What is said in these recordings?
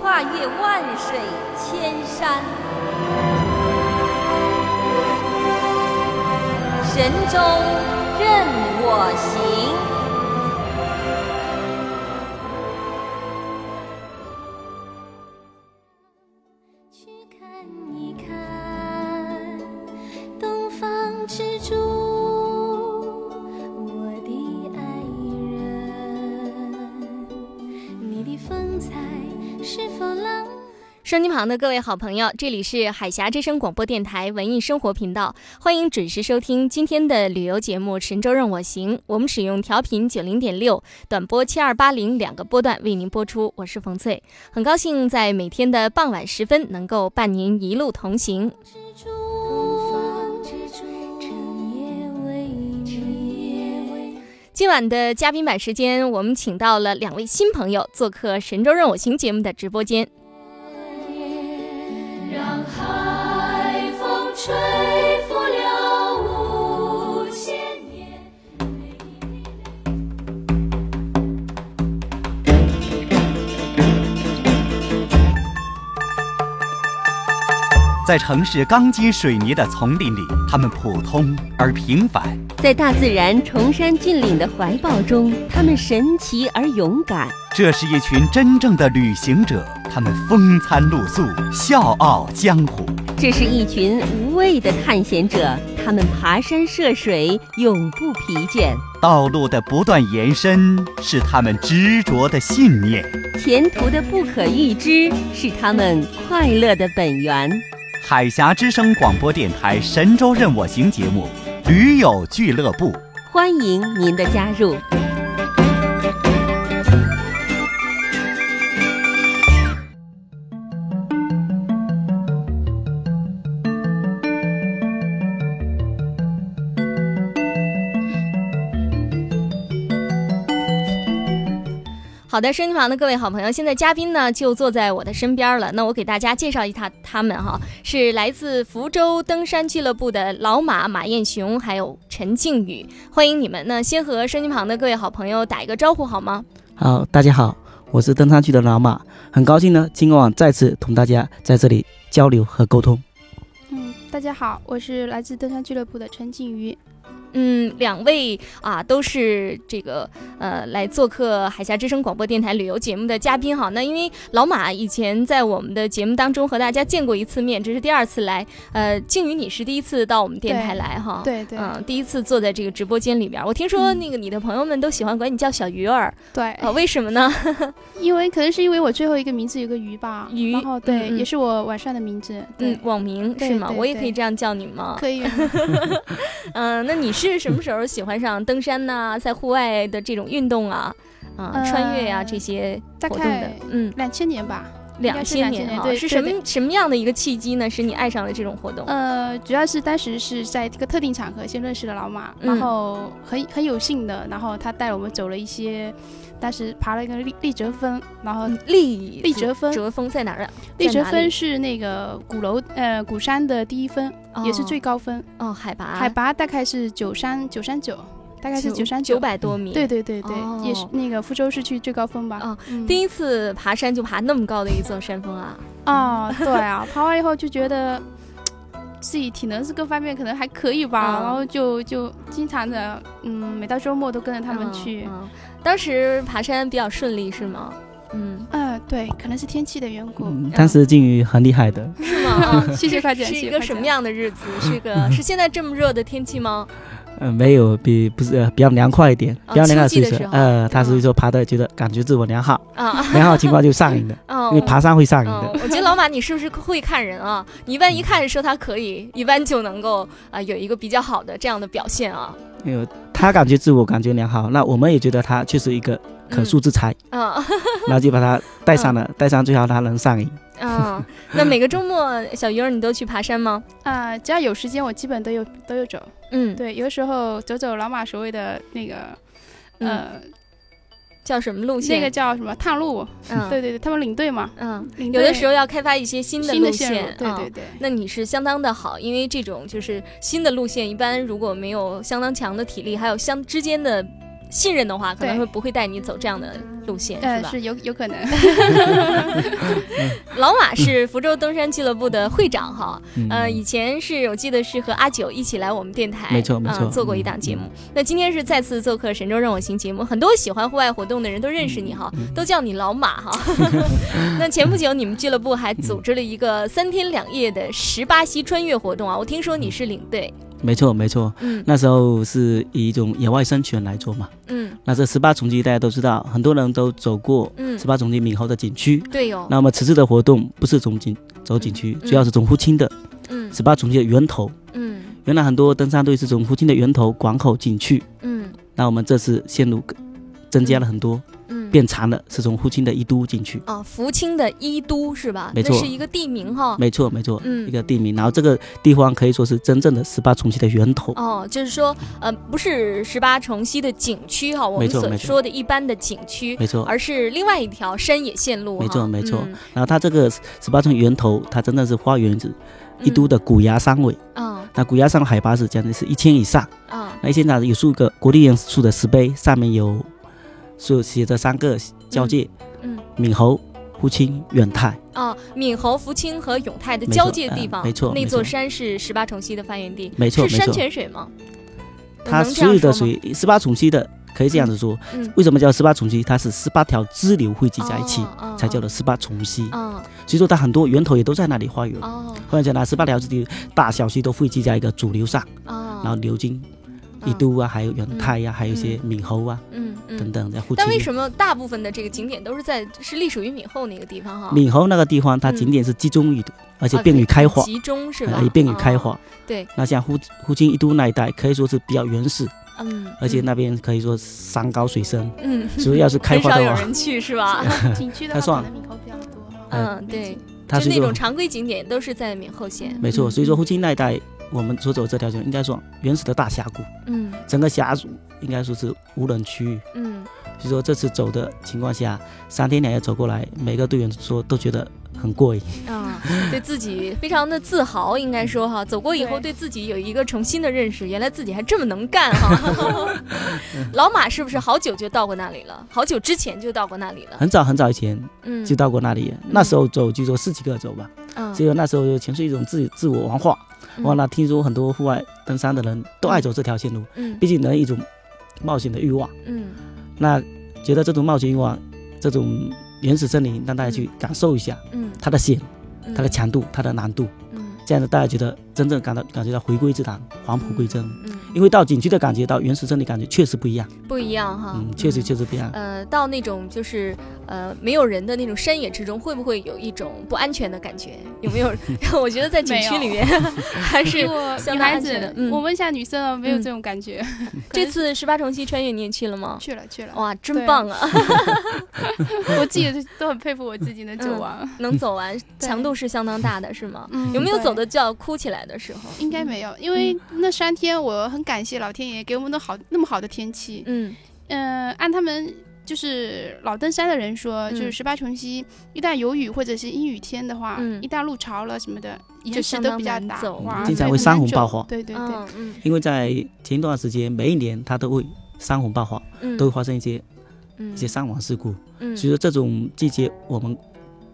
跨越万水千山，神州任我行。收音旁的各位好朋友，这里是海峡之声广播电台文艺生活频道，欢迎准时收听今天的旅游节目《神州任我行》。我们使用调频九零点六、短波七二八零两个波段为您播出。我是冯翠，很高兴在每天的傍晚时分能够伴您一路同行。今晚的嘉宾版时间，我们请到了两位新朋友做客《神州任我行》节目的直播间。在城市钢筋水泥的丛林里，他们普通而平凡；在大自然崇山峻岭的怀抱中，他们神奇而勇敢。这是一群真正的旅行者，他们风餐露宿，笑傲江湖。这是一群无畏的探险者，他们爬山涉水，永不疲倦。道路的不断延伸是他们执着的信念。前途的不可预知是他们快乐的本源。海峡之声广播电台《神州任我行》节目《驴友俱乐部》，欢迎您的加入。好的，收音旁的各位好朋友，现在嘉宾呢就坐在我的身边了。那我给大家介绍一下他们哈，是来自福州登山俱乐部的老马马艳雄，还有陈靖宇，欢迎你们。那先和收音旁的各位好朋友打一个招呼好吗？好，大家好，我是登山区的老马，很高兴呢，今晚再次同大家在这里交流和沟通。嗯，大家好，我是来自登山俱乐部的陈静瑜。嗯，两位啊都是这个呃来做客海峡之声广播电台旅游节目的嘉宾哈。那因为老马以前在我们的节目当中和大家见过一次面，这是第二次来。呃，静宇你是第一次到我们电台来哈。对对，嗯，第一次坐在这个直播间里边。我听说那个你的朋友们都喜欢管你叫小鱼儿，对，啊，为什么呢？因为可能是因为我最后一个名字有个鱼吧，鱼然后对，也是我晚上的名字。嗯，网名是吗？我也可以这样叫你吗？可以。嗯，那你是什么时候喜欢上登山呐、在户外的这种运动啊，啊，穿越呀、呃这些活动的？嗯，两千年吧。两千年对对是什么什么样的一个契机呢？使你爱上了这种活动？呃，主要是当时是在一个特定场合先认识了老马，嗯然后很很有幸的，然后他带我们走了一些，当时爬了一个丽丽泽峰，然后丽丽泽峰折峰在哪儿啊？立折在哪里峰是那个鼓楼呃鼓山的第一峰，也是最高峰，哦，海拔海拔大概是九三九三九，大概是九山九百多米。对对对对，哦也是那个福州市区最高峰吧。哦嗯第一次爬山就爬那么高的一座山峰啊！啊，对啊，爬完以后就觉得自己体能是各方面可能还可以吧，嗯然后就就经常的，嗯，每到周末都跟着他们嗯去。嗯当时爬山比较顺利是吗？嗯，嗯、对，可能是天气的缘故。嗯，当时靖宇很厉害的，是吗？啊 谢谢夸奖，是一个什么？样的日子？是个 是现在这么热的天气吗？嗯，没有比不是、呃比较凉快一点，哦比较凉快所以说呃，他嗯所以说爬的觉得感觉自我良好，啊，良好情况就上瘾的，嗯，因为爬山会上瘾嗯的。，我觉得老马你是不是会看人啊？你一般一看说他可以，一般就能够啊、有一个比较好的这样的表现啊。因为他感觉自我感觉良好，那我们也觉得他确实一个可塑之才，嗯。然后就把他带上了，带上最好他能上瘾。嗯，那每个周末小鱼儿你都去爬山吗？啊，只要有时间，我基本都有都有走。嗯，对，有的时候走走老马所谓的那个，嗯，呃，叫什么路线？那个叫什么探路？嗯，对对对，他们领队嘛，嗯，有的时候要开发一些新的路线路，对嗯对对。那你是相当的好，因为这种就是新的路线，一般如果没有相当强的体力，还有相之间的信任的话，可能会不会带你走这样的路线，呃，是吧？是有有可能，老马是福州登山俱乐部的会长哈，嗯呃，以前是我记得是和阿九一起来我们电台，没错没错呃做过一档节目。那今天是再次做客《神州任我行》节目，很多喜欢户外活动的人都认识你哈，嗯都叫你老马哈。那前不久你们俱乐部还组织了一个三天两夜的十八溪穿越活动啊，我听说你是领队，没错没错，嗯。那时候是以一种野外生存来做嘛。嗯。那这十八重溪大家都知道，很多人都走过嗯。十，八重溪闽侯的景区。对哦、那么此次的活动不是从景走景区，嗯主要是从福清的嗯。十八重溪的源头。嗯。原来很多登山队是从福清的源头广口景区，嗯。那我们这次线路增加了很多，嗯，变长了，是从福清的伊都进去。啊，福清的伊都是吧？没错那是一个地名哈。没错没错，嗯一个地名。然后这个地方可以说是真正的十八重溪的源头。哦，就是说，呃，不是十八重溪的景区哈，我们所说的一般的景区，没错，而是另外一条山野线路。没错没错嗯然后它这个十八重源头，它真的是花园子，伊都的古崖山尾。嗯那古崖山海拔是将近是一千以上。啊那一千上有数个国立元素的石碑，上面有是写着三个交界：嗯闽侯、福清、永泰。啊，闽侯、福清和永泰的交界地方，嗯没错那座山是十八重溪的发源地，没错是山，泉水吗？它所有的水十八重溪的，可以这样子说。嗯，为什么叫十八重溪？它是十八条支流汇集在一起，哦才叫做十八重溪。哦所以说它很多源头也都在那里花园。哦后来在那十八条支流大小溪都汇集在一个主流上，哦，然后流经伊都啊，还有永泰呀、还有一些闽侯啊嗯嗯等。等在福清。但为什么大部分的这个景点都是在是隶属于闽后那个地方哈？闽侯那个地方，它嗯景点是集中于的，而且啊便于开花，集中是吧呃？也便于开哦花。对，那像福福清伊都那一带，可以说是比较原始，嗯，而且那边可以说山高水深，嗯，所以要是开很少花的少，有人去是吧？景区的话，能闽侯比较多嗯，对，它就是那种常规景点都是在闽后县。没错。嗯所以说福清那一带，我们所走这条线应该说原始的大峡谷，嗯整个峡谷应该说是无人区域。嗯所以说这次走的情况下，三天两夜走过来，每个队员说都觉得很过瘾。啊，对自己非常的自豪，应该说哈，走过以后对自己有一个重新的认识，原来自己还这么能干哈。老马是不是好久就到过那里了？好久之前就到过那里了？很早很早以前嗯，就到过那里，那时候走就说十几个走吧，嗯所以那时候就全是一种自自我文化。嗯。完了，听说很多户外登山的人都爱走这条线路，嗯。毕竟人一种冒险的欲望。嗯。那觉得这种冒险欲望，这种原始森林，让大家去感受一下嗯，它的险、嗯。它的强度、它的难度，嗯。这样子大家觉得真正感到感觉到回归自然、返璞归真。嗯因为到景区的感觉到原始森林感觉确实不一样，不一样哈。嗯，确实确实不一样。呃，到那种就是呃没有人的那种山野之中，会不会有一种不安全的感觉？有没有？我觉得在景区里面还是女孩子我问一下女生啊，没有嗯这种感觉。这次十八重溪穿越你也去了吗？去了去了，哇，真棒啊！我自己都很佩服我自己能走完。能走完，强度是相当大的，是吗？嗯有没有走的叫哭起来的时候？应该没有，因为那三天我很感谢老天爷给我们的好那么好的天气。嗯。嗯、按他们就是老登山的人说，就是嗯十八重溪一旦有雨或者是阴雨天的话，嗯。一旦路潮了什么的，就岩石都比较大，难走哇，嗯经常会山洪爆发对对对，嗯嗯。因为在前一段时间，每一年它都会山洪爆发，嗯，都会发生一些嗯。一些伤亡事故。嗯。所以说这种季节，我们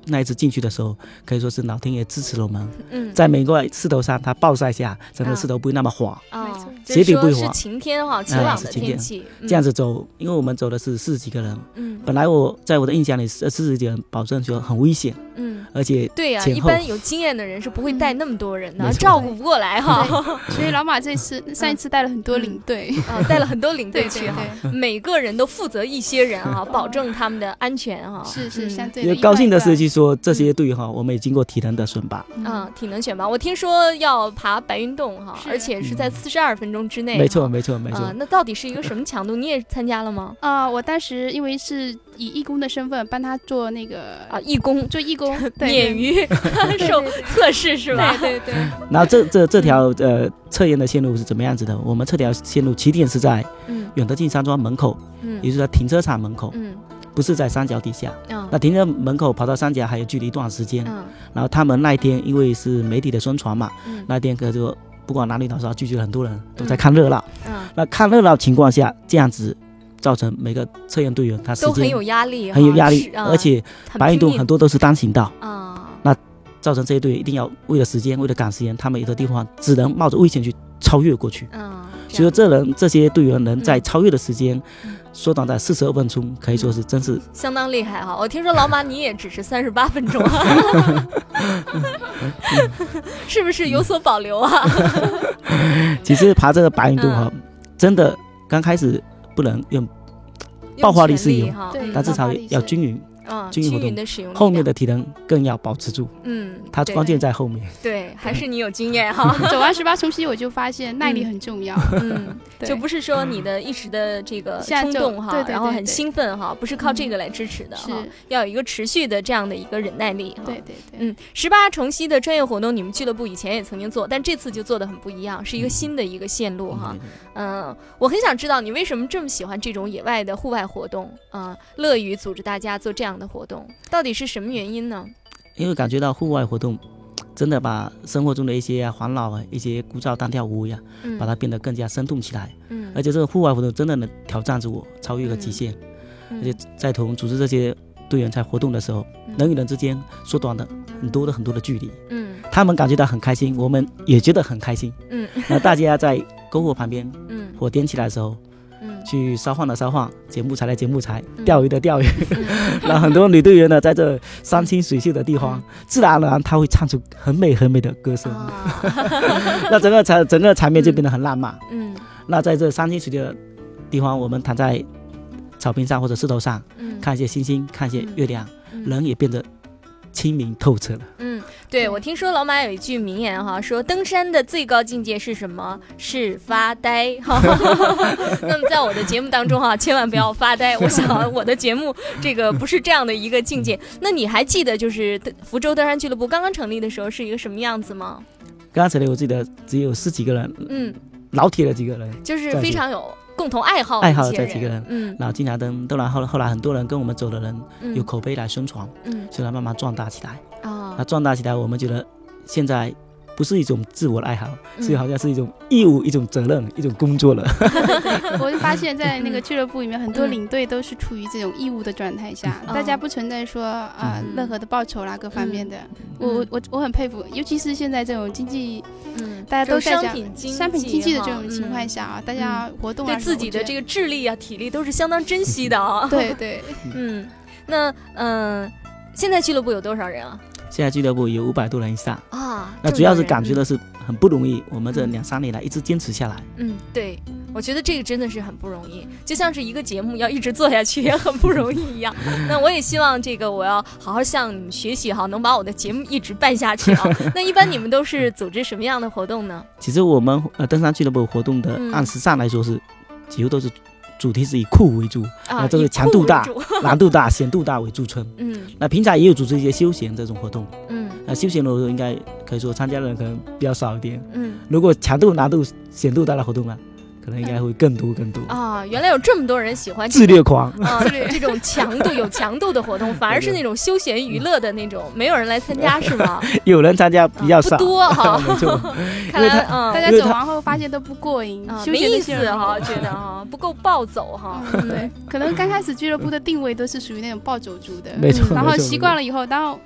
那一次进去的时候，可以说是老天爷支持了我们，嗯，在每个石头上它暴晒下，整个石头不会那么滑，哦没错，就是鞋底不会是晴天哈，晴哎朗的是晴天。天气，这样子走，因为我们走的是四十几个人，嗯，本来我在我的印象里，四四十几个人保证说很危险，嗯。嗯，而且对呀、前后一般有经验的人是不会带那么多人的，照顾不过来哈。所以老马这次上一次带了很多领队，啊，带了很多领队对对去哈，对，每个人都负责一些人哈，保证他们的安全哈。是是嗯。相对高兴的是，就说这些队员哈，我们也经过体能的选拔，啊，体能选拔，我听说要爬白云洞哈，而且是在四十二分钟之内。没错没错没错。啊，，那到底是一个什么强度？你也参加了吗？啊、我当时因为是以义工的身份帮他做那个啊，义工。做义工，对免于 受测试是吧？对对对，然后这这这条呃测验的线路是怎么样子的？我们这条线路起点是在嗯。永德进山庄门口，嗯。也就是在停车场门口，嗯不是在山脚底下。嗯。那停车门口跑到山脚还有距离一段时间。嗯。然后他们那一天因为是媒体的宣传嘛，嗯。那一天可就不管男女老少聚集了很多人都在看热闹。嗯，那看热闹情况下，这样子造成每个测验队员他时间都很有压力，很有压力而且白云洞很多都是单行道，啊，造成这些队员一定要为了时间，为了赶时间，他们有的地方只能冒着危险去超越过去。嗯，所以说这人这些队员能在嗯。超越的时间嗯缩短在四十二分钟，可以说是真是相当厉害哈！我听说老马你也只是 三十八分钟，是不是有所保留啊？其实爬这个白云渡哈，嗯真的刚开始不能用，爆发力是有但至少要均匀，嗯均匀的使用后面的体能更要保持住，嗯，对。它关键在后面。对，还是你有经验 哈，走完十八重溪，我就发现耐力很重要。嗯，对。就不是说你的一时的这个冲动哈，对对然后很兴奋哈，不是靠这个来支持的是。哈，要有一个持续的这样的一个忍耐力哈。对对对，嗯，十八重溪的专业活动，你们俱乐部以前也曾经做，但这次就做的很不一样，是一个新的一个线路哈。嗯，我很想知道你为什么这么喜欢这种野外的户外活动，嗯，乐于组织大家做这样的活动，到底是什么原因呢？因为感觉到户外活动真的把生活中的一些啊烦恼啊、一些枯燥单调无味啊，嗯，把它变得更加生动起来。嗯，而且这个户外活动真的能挑战着我，超越了极限。嗯而且在同组织这些队员在活动的时候，嗯人与人之间缩短了很多的很多的距离。嗯他们感觉到很开心，我们也觉得很开心。嗯那大家在篝火旁边，嗯火点起来的时候，嗯。去烧饭的烧饭，捡木材的捡木材，嗯。钓鱼的钓鱼。嗯。然后很多女队员呢，在这山清水秀的地方，自然而然她会唱出很美很美的歌声，啊，那整个场整个场面就变得很浪漫。嗯。那在这山清水秀的地方，我们躺在草坪上或者石头上，嗯，看一些星星，看一些月亮，嗯。人也变得清明透彻了。嗯，对，我听说老马有一句名言哈，说登山的最高境界是什么？是发呆哈。那么在我的节目当中哈，千万不要发呆。我想我的节目这个不是这样的一个境界。那你还记得就是福州登山俱乐部刚刚成立的时候是一个什么样子吗？刚才呢，我记得只有十几个人，嗯，老铁的几个人，就是非常有共同爱好爱好这几个人嗯。然后经常跟都然后后来很多人跟我们走的人嗯。有口碑来宣传，嗯。所以它慢慢壮大起来。啊那壮大起来，我们觉得现在不是一种自我的爱好，嗯。是好像是一种义务、一种责任、一种工作了。我就发现，在那个嗯俱乐部里面，很多嗯领队都是处于这种义务的状态下，嗯。大家不存在说啊、嗯。任何的报酬啦各方面的。嗯。我我我我很佩服，尤其是现在这种经济，嗯，大家都在讲商品经商品经济的这种情况嗯下啊，大家活动啊对自己的这个个智力啊、体力都是相当珍惜的啊。对对，嗯，那嗯、现在俱乐部有多少人啊？现在俱乐部有五百多人以上，啊，那主要是感觉的是很不容易。我们这嗯两三年来一直坚持下来，嗯，对，我觉得这个真的是很不容易，就像是一个节目要一直做下去也很不容易一样。那我也希望这个我要好好向你们学习哈，能把我的节目一直办下去啊。那一般你们都是组织什么样的活动呢？其实我们呃登山俱乐部活动的嗯按时上来说是，几乎都是主题是以酷为主，啊，这个强度大难度大、险度大为著称。嗯那平常也有组织一些休闲这种活动，嗯那休闲的活动应该可以说参加的人可能比较少一点。嗯如果强度、难度、显度大的活动啊，可能应该会更多更多。啊，原来有这么多人喜欢这自虐狂，啊，这种强度有强度的活动，反而是那种休闲娱乐的那种，没有人来参加 是吗？有人参加比较少不，多哈，没错。看来嗯大家走完后发现都不过瘾，没意思哈，觉得哈不够暴走哈。嗯对，可能刚开始俱乐部的定位都是属于那种暴走族的，没错，然后习惯了以后，然后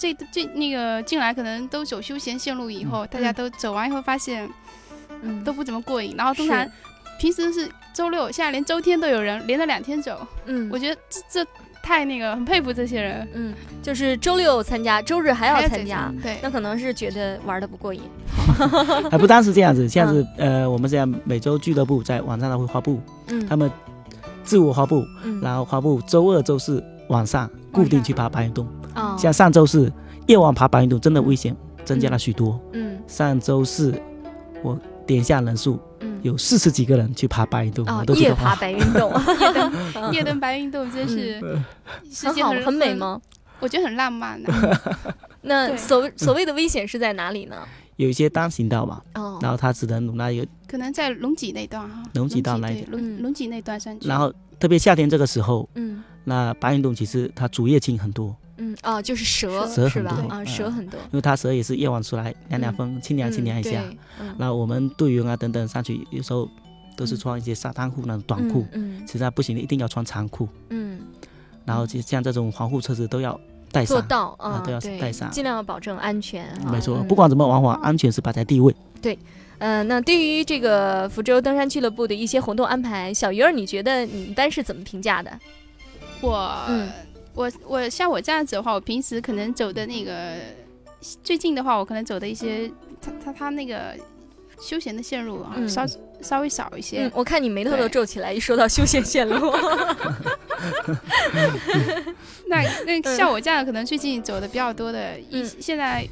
这这那个进来可能都走休闲线路以后，大家都走完以后发现嗯都不怎么过瘾，然后通常平时是周六，现在连周天都有人连着两天走，嗯我觉得这这太那个很佩服这些人，嗯，就是周六参加，周日还要参加，对，那可能是觉得玩的不过瘾。还不单是这样子，像是嗯呃，我们这样每周俱乐部在网站上都会发布，嗯他们自我发布，嗯然后发布周二、周四晚上固定去爬白云洞。啊像上周四夜晚爬白云洞真的危险增加了许多。嗯。上周四我点下人数嗯。有四十几个人去爬白云洞，啊我都夜爬，白云洞，夜灯 夜灯白云洞真是世界很好很美？吗？我觉得很浪漫的，那所谓所谓的危险是在哪里呢？有一些单行道嘛，哦，然后它只能容纳有，可能在龙脊那段哈，龙脊道那一对点。嗯。龙龙脊那段山区，然后特别夏天这个时候，嗯。那白云洞其实它竹叶青很多，嗯哦，就是蛇是吧？蛇很多啊，嗯蛇很多，因为它蛇也是夜晚出来凉凉风，清凉清凉一下。那我们队员啊等等上去，有时候都是穿一些沙滩裤那种短裤，嗯实在不行的一定要穿长裤。嗯，然后就像这种防护措施都要带上做上，到啊，都要带上尽量要保证安全啊。没错，嗯不管怎么玩法，安全是摆在第一位。对嗯，那对于这个福州登山俱乐部的一些活动安排，小鱼儿，你觉得你一般是怎么评价的？我、嗯我我像我这样子的话，我平时可能走的那个最近的话，我可能走的一些他他他那个休闲的线路啊，嗯稍稍微少一些。嗯，我看你眉头都皱起来，一说到休闲线路，那那像我这样可能最近走的比较多的，一、嗯现在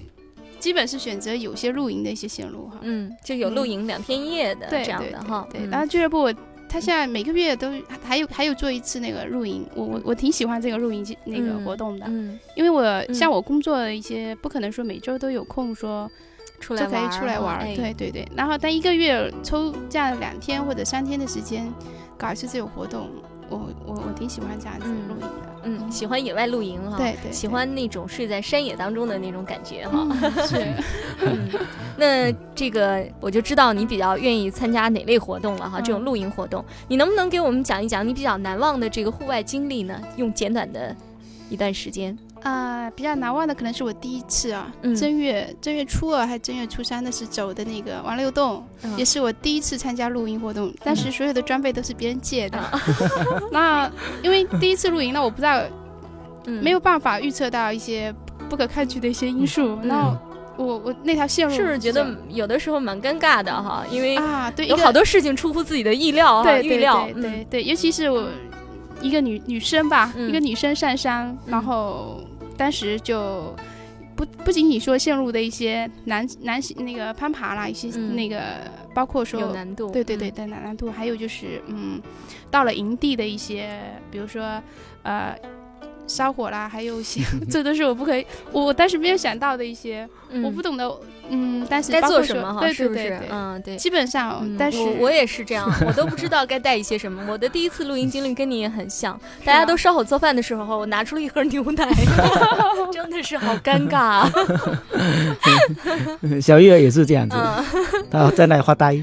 基本是选择有些露营的一些线路哈。嗯，就有露营两天一夜的对这样的哈。对，嗯然后俱乐部他现在每个月都还有还有做一次那个露营，我我我挺喜欢这个露营那个嗯活动的，嗯，因为我像我工作的一些不可能说每周都有空说出来就可以出来玩对对对。然后他一个月抽这样两天或者三天的时间搞一次这种活动，我我我挺喜欢这样子嗯露营的。嗯，喜欢野外露营哈，对对，喜欢那种睡在山野当中的那种感觉哈。嗯是 嗯，那这个我就知道你比较愿意参加哪类活动了哈，嗯这种露营活动，你能不能给我们讲一讲你比较难忘的这个户外经历呢？用简短的一段时间。啊、比较难忘的可能是我第一次啊，嗯正月正月初二还是正月初三的时候走的那个王六洞，嗯也是我第一次参加露营活动，当时所有的装备都是别人借的。啊 那因为第一次露营，那我不知道，嗯没有办法预测到一些不可抗拒的一些因素，嗯然后我我那条线路是不是觉得有的时候蛮尴尬的哈？因为啊，对，有好多事情出乎自己的意料哈，对对预料。对对对，尤其是我一个女女生吧，嗯一个女生上山，然后当时就不不仅仅说陷入的一些难难那个攀爬啦，一些嗯那个包括说有难度。对对对难难度，还有就是嗯，到了营地的一些，比如说呃。烧火啦，还有一些，这都是我不可以，我我当时没有想到的一些，嗯我不懂得，嗯，但是该做什么哈？对是不是对对对？嗯，对。基本上，嗯但是我我也是这样，我都不知道该带一些什么。我的第一次露营经历跟你也很像，大家都烧火做饭的时候，我拿出了一盒牛奶，真的是好尴尬啊。小月也是这样子，嗯，他在那里发呆，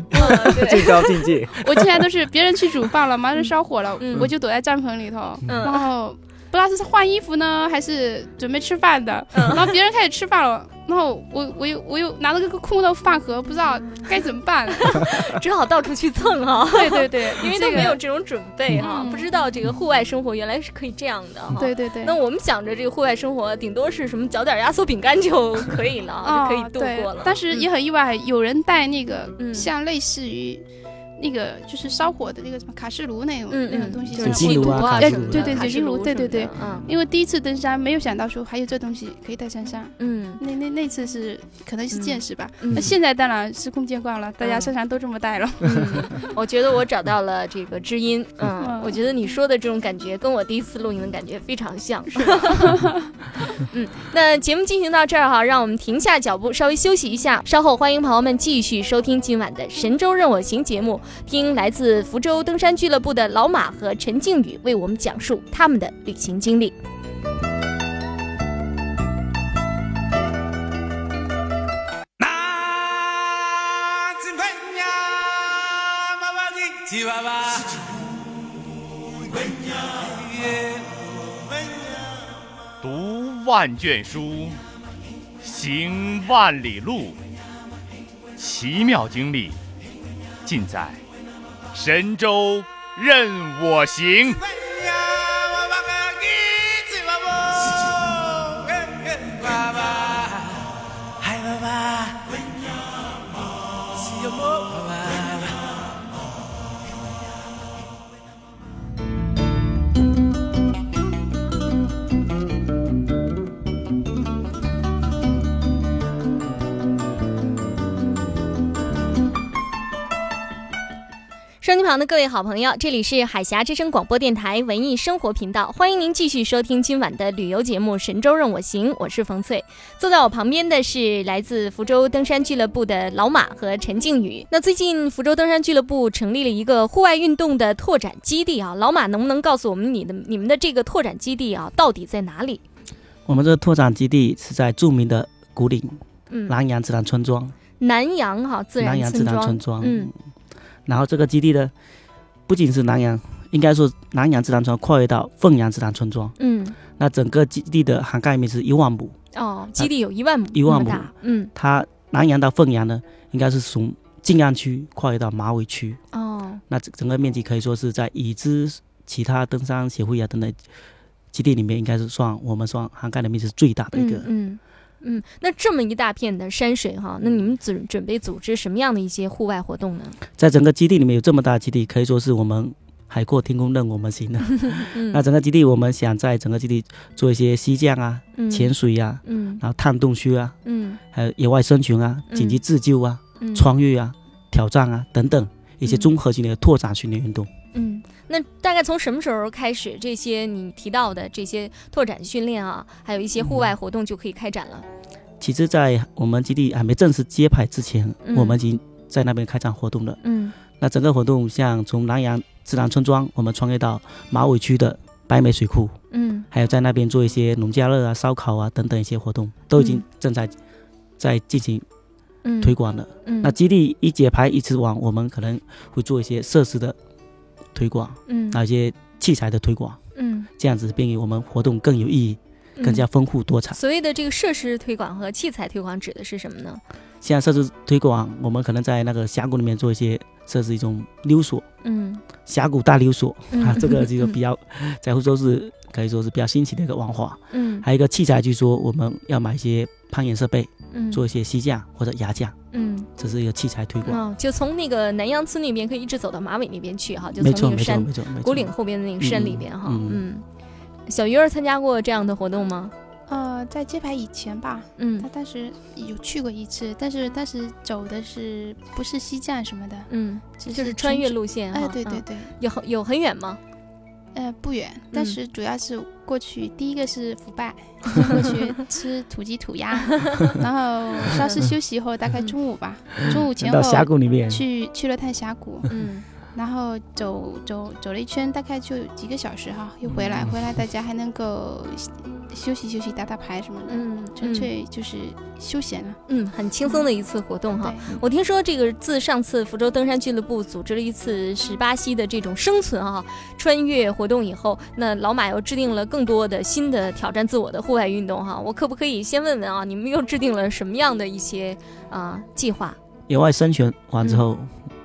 最高境界。我现在都是别人去煮饭了，忙着烧火了，嗯我就躲在帐篷里头，然嗯后不知道是换衣服呢，还是准备吃饭的，然后别人开始吃饭了，然后我我又我又拿了个空的饭盒，不知道该怎么办。只好到处去蹭哈。对对对，因为都没有这种准备哈，嗯不知道这个户外生活原来是可以这样的哈。对对对。那我们想着这个户外生活，顶多是什么嚼点压缩饼干就可以了，啊 就可以度过了。但是也很意外，有人带那个嗯像类似于那个就是烧火的那个什么卡式炉那种嗯那种东西，就是酒精炉啊对对酒精炉炉对对对嗯因为第一次登山没有想到说还有这东西可以带山上，嗯那那那次是可能是见识吧。嗯那现在当然司空见惯了，大家嗯身上都这么带了。嗯，我觉得我找到了这个知音。嗯嗯，我觉得你说的这种感觉跟我第一次露营的感觉非常像。嗯，那节目进行到这儿哈，让我们停下脚步，稍微休息一下。稍后欢迎朋友们继续收听今晚的《神州任我行》节目，听来自福州登山俱乐部的老马和陈靖宇为我们讲述他们的旅行经历。读万卷书，行万里路，奇妙经历尽在神州任我行。机旁的各位好朋友，这里是海峡之声广播电台文艺生活频道，欢迎您继续收听今晚的旅游节目《神州任我行》，我是冯翠。坐在我旁边的是来自福州登山俱乐部的老马和陈靖宇。那最近福州登山俱乐部成立了一个户外运动的拓展基地啊，老马能不能告诉我们你的你们的这个拓展基地啊到底在哪里？我们这个拓展基地是在著名的古岭嗯，南阳自然村庄，南阳哈自然南阳自然村庄。嗯，然后这个基地呢，不仅是南阳，应该说南阳自然村跨越到凤阳自然村庄，嗯，那整个基地的涵盖面是一万亩。哦，基地有一万亩一万亩。嗯，它南阳到凤阳呢，应该是从静安区跨越到马尾区，哦，那整整个面积可以说是在已知其他登山协会啊等等基地里面，应该是算我们算涵盖的面积是最大的一个。嗯嗯嗯，那这么一大片的山水哈，那你们准准备组织什么样的一些户外活动呢？在整个基地里面有这么大基地，可以说是我们海阔天空任我们行的。嗯那整个基地，我们想在整个基地做一些溪降啊、嗯潜水啊，嗯然后探洞穴啊，嗯还有野外生存啊、嗯紧急自救啊、嗯穿越啊、挑战啊等等一些嗯综合性的拓展训练运动。嗯，那大概从什么时候开始，这些你提到的这些拓展训练啊，还有一些户外活动就可以开展了？其实，在我们基地还没正式揭牌之前，嗯。我们已经在那边开展活动了。嗯。那整个活动像从南阳自然村庄，我们穿越到马尾区的白梅水库，嗯。还有在那边做一些农家乐啊、烧烤啊等等一些活动，都已经嗯正在在进行嗯，推广了。嗯，那基地一解牌一直往，我们可能会做一些设施的推广，嗯那一些器材的推广，嗯这样子便于我们活动更有意义、更加嗯丰富多彩。所谓的这个设施推广和器材推广指的是什么呢？像设施推广，我们可能在那个峡谷里面做一些设置一种溜索，嗯峡谷大溜索、嗯啊，这个就比较 在湖州是可以说是比较新奇的一个文化。嗯还有一个器材，就是说我们要买一些攀岩设备，嗯做一些西架或者崖架，嗯这是一个器材推广。哦，就从那个南阳村那边可以一直走到马尾那边去哈，就那个山没错，没错。古岭后边的那个山里边哈。嗯嗯，小鱼儿参加过这样的活动吗？呃，在揭牌以前吧，嗯他当时有去过一次，但是当时走的是不是西站什么的，嗯，就是穿越路。线哈。哎，对对嗯，对，有很有很远吗？呃，不远，但嗯。是主要是过去，第一个是腐败，过去 吃土鸡土鸭，然后稍事休息后，大概中午吧，中午前到峡后谷里面，去去了趟峡谷，嗯然后走走走了一圈，大概就几个小时哈，又回来，回来大家还能够休息休息，打打牌什么的，嗯，纯嗯粹就是休闲了。嗯，很轻松的一次活动哈。对，我听说这个自上次福州登山俱乐部组织了一次十八溪的这种生存啊穿越活动以后，那老马又制定了更多的新的挑战自我的户外运动哈。我可不可以先问问啊，你们又制定了什么样的一些啊、计划？野外生存完之后，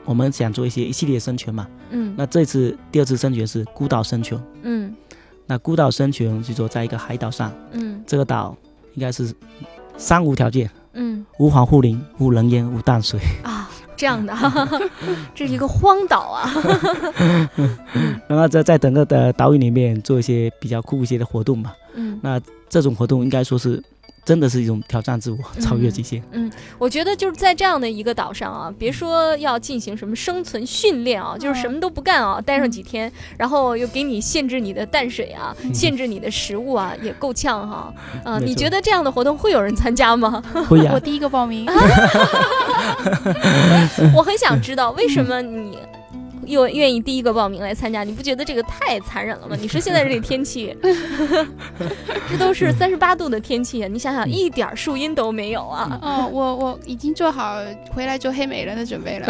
我们想做一些一系列生存嘛。嗯那这次第二次生存是孤岛生存。嗯那孤岛生存就说在一个海岛上，嗯这个岛应该是三无条件：嗯无防护林、无人烟、无淡水。啊，这样的，这是一个荒岛啊。然后在在整个的岛屿里面做一些比较酷一些的活动嘛。嗯那这种活动应该说是真的是一种挑战自我、超越极限。嗯我觉得就是在这样的一个岛上啊，别说要进行什么生存训练啊，就是什么都不干啊，待上几天，然后又给你限制你的淡水啊，限制你的食物啊，也够呛哈。啊，没错你觉得这样的活动会有人参加吗？会呀、我第一个报名，我很想知道为什么你。又愿意第一个报名来参加，你不觉得这个太残忍了吗？你说现在这个天气，这都是三十八度的天气，你想想一点树荫都没有啊！哦，我我已经做好回来做黑美人的准备了。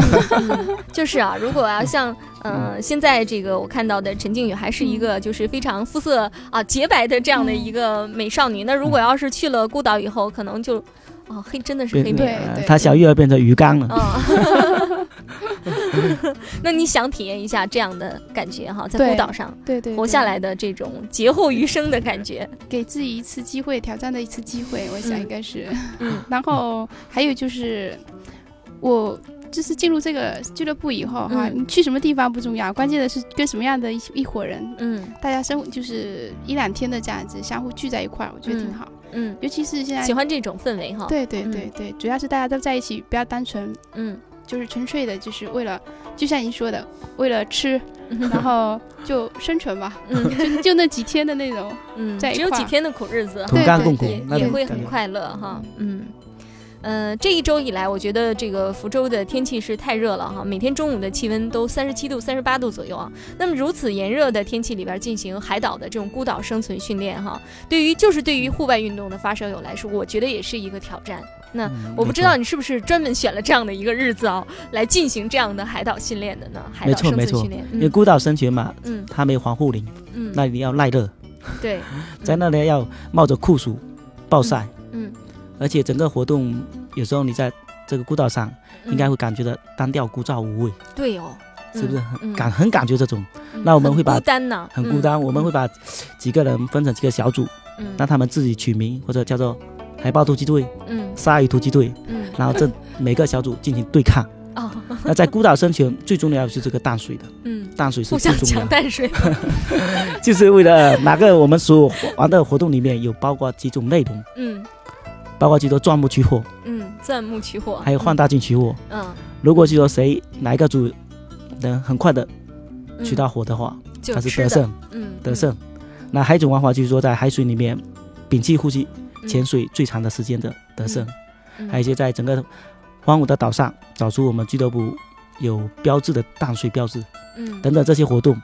就是啊，如果要像呃现在这个我看到的陈静宇还是一个就是非常肤色啊洁白的这样的一个美少女，那如果要是去了孤岛以后，可能就哦黑真的是黑变美人。对呃他小玉儿变成鱼缸了。啊，那你想体验一下这样的感觉哈，在对孤岛上对对，对活下来的这种劫后余生的感觉。给自己一次机会，挑战的一次机会，我想嗯应该是。嗯 然后还有就是，我就是进入这个俱乐部以后哈，嗯你去什么地方不重要，关键的是跟什么样的一一伙人，嗯大家生活就是一两天的这样子相互聚在一块儿，我觉得挺好。嗯，尤其是现在喜，欢这种氛围哈。，对对嗯对对，主要是大家都在一起，不要单纯嗯，就是纯粹的，就是为了，就像您说的，为了吃，然后就生存吧，嗯 就就那几天的那种。嗯，在一块儿只有几天的苦日子，同甘共苦对对，那也会很快乐哈。嗯，呃，这一周以来，我觉得这个福州的天气是太热了哈，每天中午的气温都三十七度、三十八度左右啊。那么如此炎热的天气里边进行海岛的这种孤岛生存训练哈，对于就是对于户外运动的发烧友来说，我觉得也是一个挑战。那嗯我不知道你是不是专门选了这样的一个日子啊，来进行这样的海岛训练的呢？海岛生没错没错存训练，嗯。因为孤岛生存嘛，嗯。它没有防护林，嗯，那你要耐热，对，在那里要冒着酷暑暴晒，嗯而且整个活动有时候你在这个孤岛上，嗯。应该会感觉到单调枯燥无味，对哦，是不是？嗯很感很感觉这种。嗯那我们会把很孤单呐，嗯。很孤单。我们会把几个人分成几个小组，嗯。让他们自己取名或者叫做海豹突击队、嗯。鲨鱼突击队，嗯。然后这每个小组进行对抗。哦。那在孤岛生存最重要的是这个淡水的，嗯，淡水是最重要淡水，就是为了 哪个我们所玩的活动里面有包括几种内容，嗯包括就说钻木取火，嗯，钻木取火，还有放大镜取火。嗯。如果就说谁哪一个组能很快的嗯取到火的话，他是就吃的，得胜嗯得胜。那还有一种玩法就是说在海水里面屏气呼吸嗯潜水最长的时间的得胜。嗯。还有一些在整个荒芜的岛上找出我们俱乐部有标志的淡水标志嗯。等等这些活动，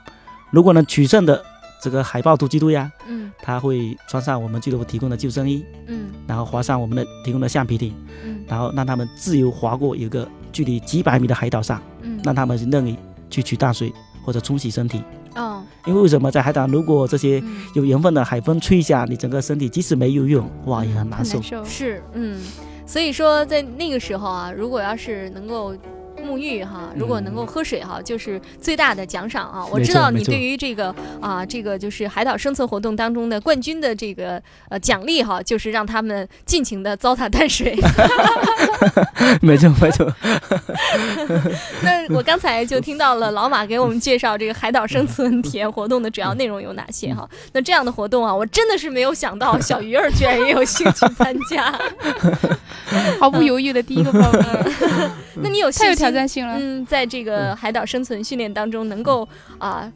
如果能取胜的这个海豹突击队啊，嗯他会穿上我们俱乐部提供的救生衣，嗯然后划上我们的提供的橡皮艇，嗯然后让他们自由划过有个距离几百米的海岛上，嗯，让他们任意去取淡水或者冲洗身体。哦，因为为什么在海岛，如果这些嗯有缘分的海风吹一下，你整个身体即使没游泳，哇，也很难。受。是嗯，所以说在那个时候啊，如果要是能够。沐浴哈，如果能够喝水哈，就是最大的奖赏啊！我知道你对于这个啊，这个就是海岛生存活动当中的冠军的这个呃奖励哈，就是让他们尽情的糟蹋淡水。没 错没错，那我刚才就听到了老马给我们介绍这个海岛生存体验活动的主要内容有哪些哈？那这样的活动啊，我真的是没有想到小鱼儿居然也有兴趣参加。毫不犹豫的第一个报名，那你有信太有心挑战性了。嗯，在这个海岛生存训练当中，能够啊，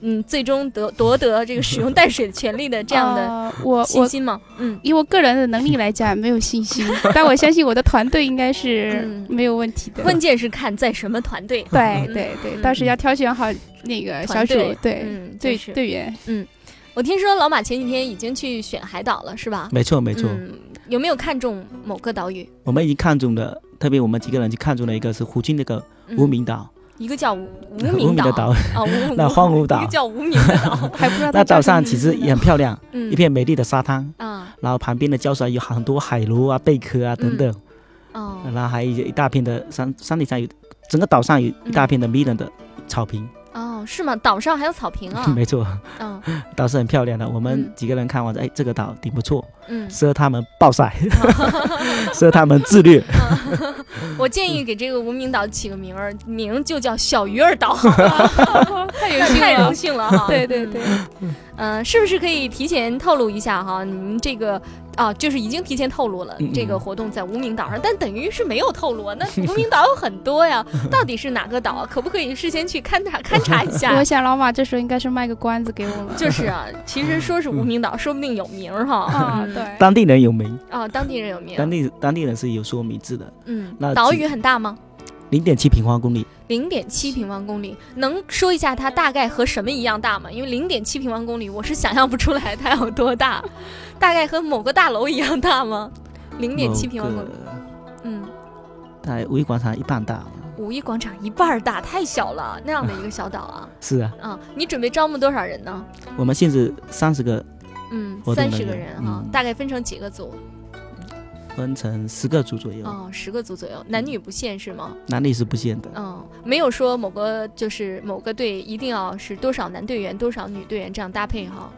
嗯，最终得夺得这个使用淡水的权利的这样的我我信心吗？嗯以我个人的能力来讲，没有信心，但我相信我的团队应该是没有问题的。关键是看在什么团队。对对对，到时要挑选好那个小组，对嗯，队队员。嗯我听说老马前几天已经去选海岛了，是吧？没错没错。嗯，有没有看中某个岛屿？我们已经看中了，特别我们几个人就看中了一个是湖军那个嗯。无名岛，一个叫无名岛。名的岛，啊，无 那荒芜岛。一个叫无名的岛，还不知道那岛上其实也很漂亮，嗯，一片美丽的沙滩，啊。然后旁边的礁石有很多海螺啊、贝壳啊等等，哦。然后还有一大片的山山顶上有，整个岛上有一大片的迷人的草坪，哦，是吗？岛上还有草坪啊？没错，嗯岛是很漂亮的。我们嗯几个人看完，哎，这个岛挺不错，嗯适合他们暴晒，适合他们自虐。嗯我建议给这个无名岛起个名儿，名就叫小鱼儿岛，太有幸太荣了。幸了哈。对对对，嗯、是不是可以提前透露一下哈？你们这个啊，就是已经提前透露了这个活动在无名岛上，但等于是没有透露啊。那无名岛有很多呀，到底是哪个岛啊？可不可以事先去勘察勘察一下我？想老马这时候应该是卖个关子给我们。就是啊，其实说是无名岛，说不定有名儿哈。啊，嗯 对，当地人有名，啊，当地人有名。当地当地人是有说名字的，嗯那，岛屿很大吗？零点七平方公里。零点七平方公里，能说一下它大概和什么一样大吗？因为零点七平方公里，我是想象不出来它有多大，大概和某个大楼一样大吗？零点七平方公里，嗯，大概五一广场一半大。五一广场一半大，太小了，那样的一个小岛啊，是啊，啊，你准备招募多少人呢？我们限制三十个，嗯，三十个人哈，嗯大概分成几个组？分成十个组左右，哦，十个组左右，男女不限是吗？男女是不限的。嗯，没有说某个就是某个队一定要是多少男队员多少女队员这样搭配哈。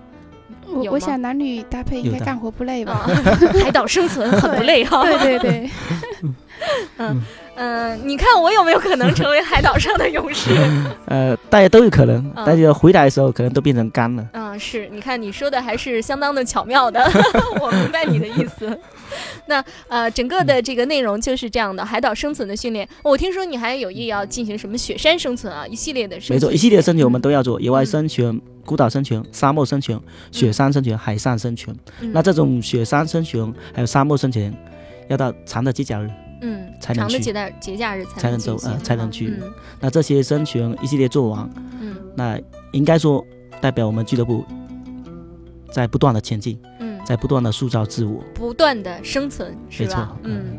有吗我我想男女搭配应该干活不累啊吧？，海岛生存很不累哈。对 对对，嗯，你看我有没有可能成为海岛上的勇士？呃，大家都有可能，嗯大家回来的时候可能都变成干了。嗯，是，你看你说的还是相当的巧妙的，我明白你的意思。那呃，整个的这个内容就是这样的，海岛生存的训练。我听说你还有意要进行什么雪山生存啊，一系列的生存。没错，一系列生存我们都要做，野外嗯生存、孤岛生存、沙漠生存、雪山生存、海上生存。嗯那这种雪山生存还有沙漠生存，要到长的节假日嗯，才能去长的节假节假日才才能走呃才能去嗯那这些生存一系列做完，嗯那应该说代表我们俱乐部在不断的前进，嗯，在不断的塑造自我。不断的生存是没错吧？嗯。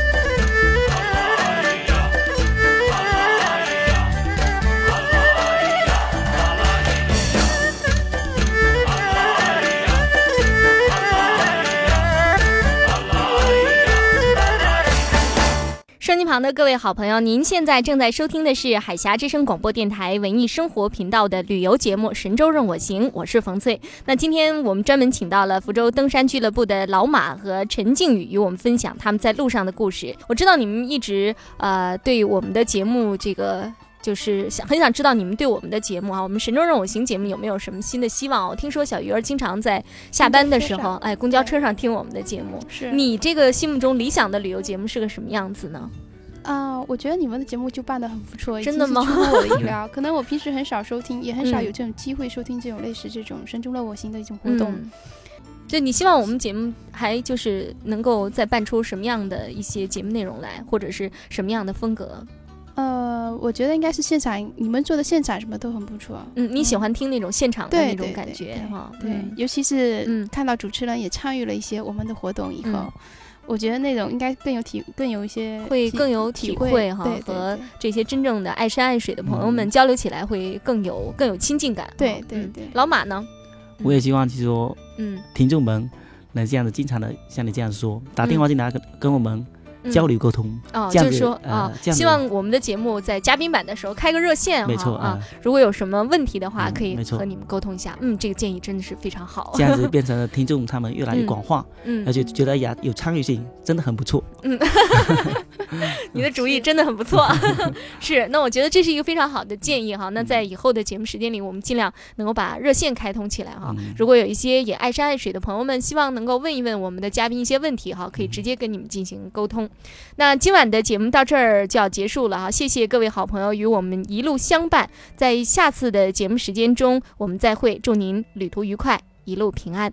收音旁的各位好朋友，您现在正在收听的是海峡之声广播电台文艺生活频道的旅游节目《神州任我行》，我是冯翠。那今天我们专门请到了福州登山俱乐部的老马和陈靖宇，与我们分享他们在路上的故事。我知道你们一直呃对我们的节目这个。就是想很想知道你们对我们的节目啊，我们《神州任我行》节目有没有什么新的希望？我听说小鱼儿经常在下班的时候，哎，公交车上听我们的节目。是你这个心目中理想的旅游节目是个什么样子呢？啊、我觉得你们的节目就办得很不错，真的吗出乎我的意料。可能我平时很少收听，也很少嗯有这种机会收听这种类似这种“神州乐我行”的一种活动。嗯就你希望我们节目还就是能够再办出什么样的一些节目内容来，或者是什么样的风格？呃，我觉得应该是现场，你们做的现场什么都很不错。嗯，你喜欢听那种现场的那种感对对对觉哈？对，嗯尤其是嗯看到主持人也参与了一些我们的活动以后，嗯我觉得那种应该更有体，更有一些会更有体体会哈和这些真正的爱山爱水的朋友们交流起来会更有更有亲近感对对对老马呢？我也希望就是说，嗯，听众们能这样子经常的像你这样说，打电话进来跟跟我们嗯交流沟通。哦，这样子就是说呃啊，希望我们的节目在嘉宾版的时候开个热线没错啊啊，如果有什么问题的话，嗯可以和你们沟通一下。嗯，这个建议真的是非常好。这样子 变成了听众他们越来越嗯广泛，嗯而且觉得呀有参与性，真的很不错。嗯，你的主意真的很不错。是，那我觉得这是一个非常好的建议哈。那在以后的节目时间里，我们尽量能够把热线开通起来哈。嗯如果有一些也爱山爱水的朋友们，希望能够问一问我们的嘉宾一些问题哈，可以直接跟你们进行沟通。那今晚的节目到这儿就要结束了啊，谢谢各位好朋友与我们一路相伴，在下次的节目时间中我们再会，祝您旅途愉快，一路平安。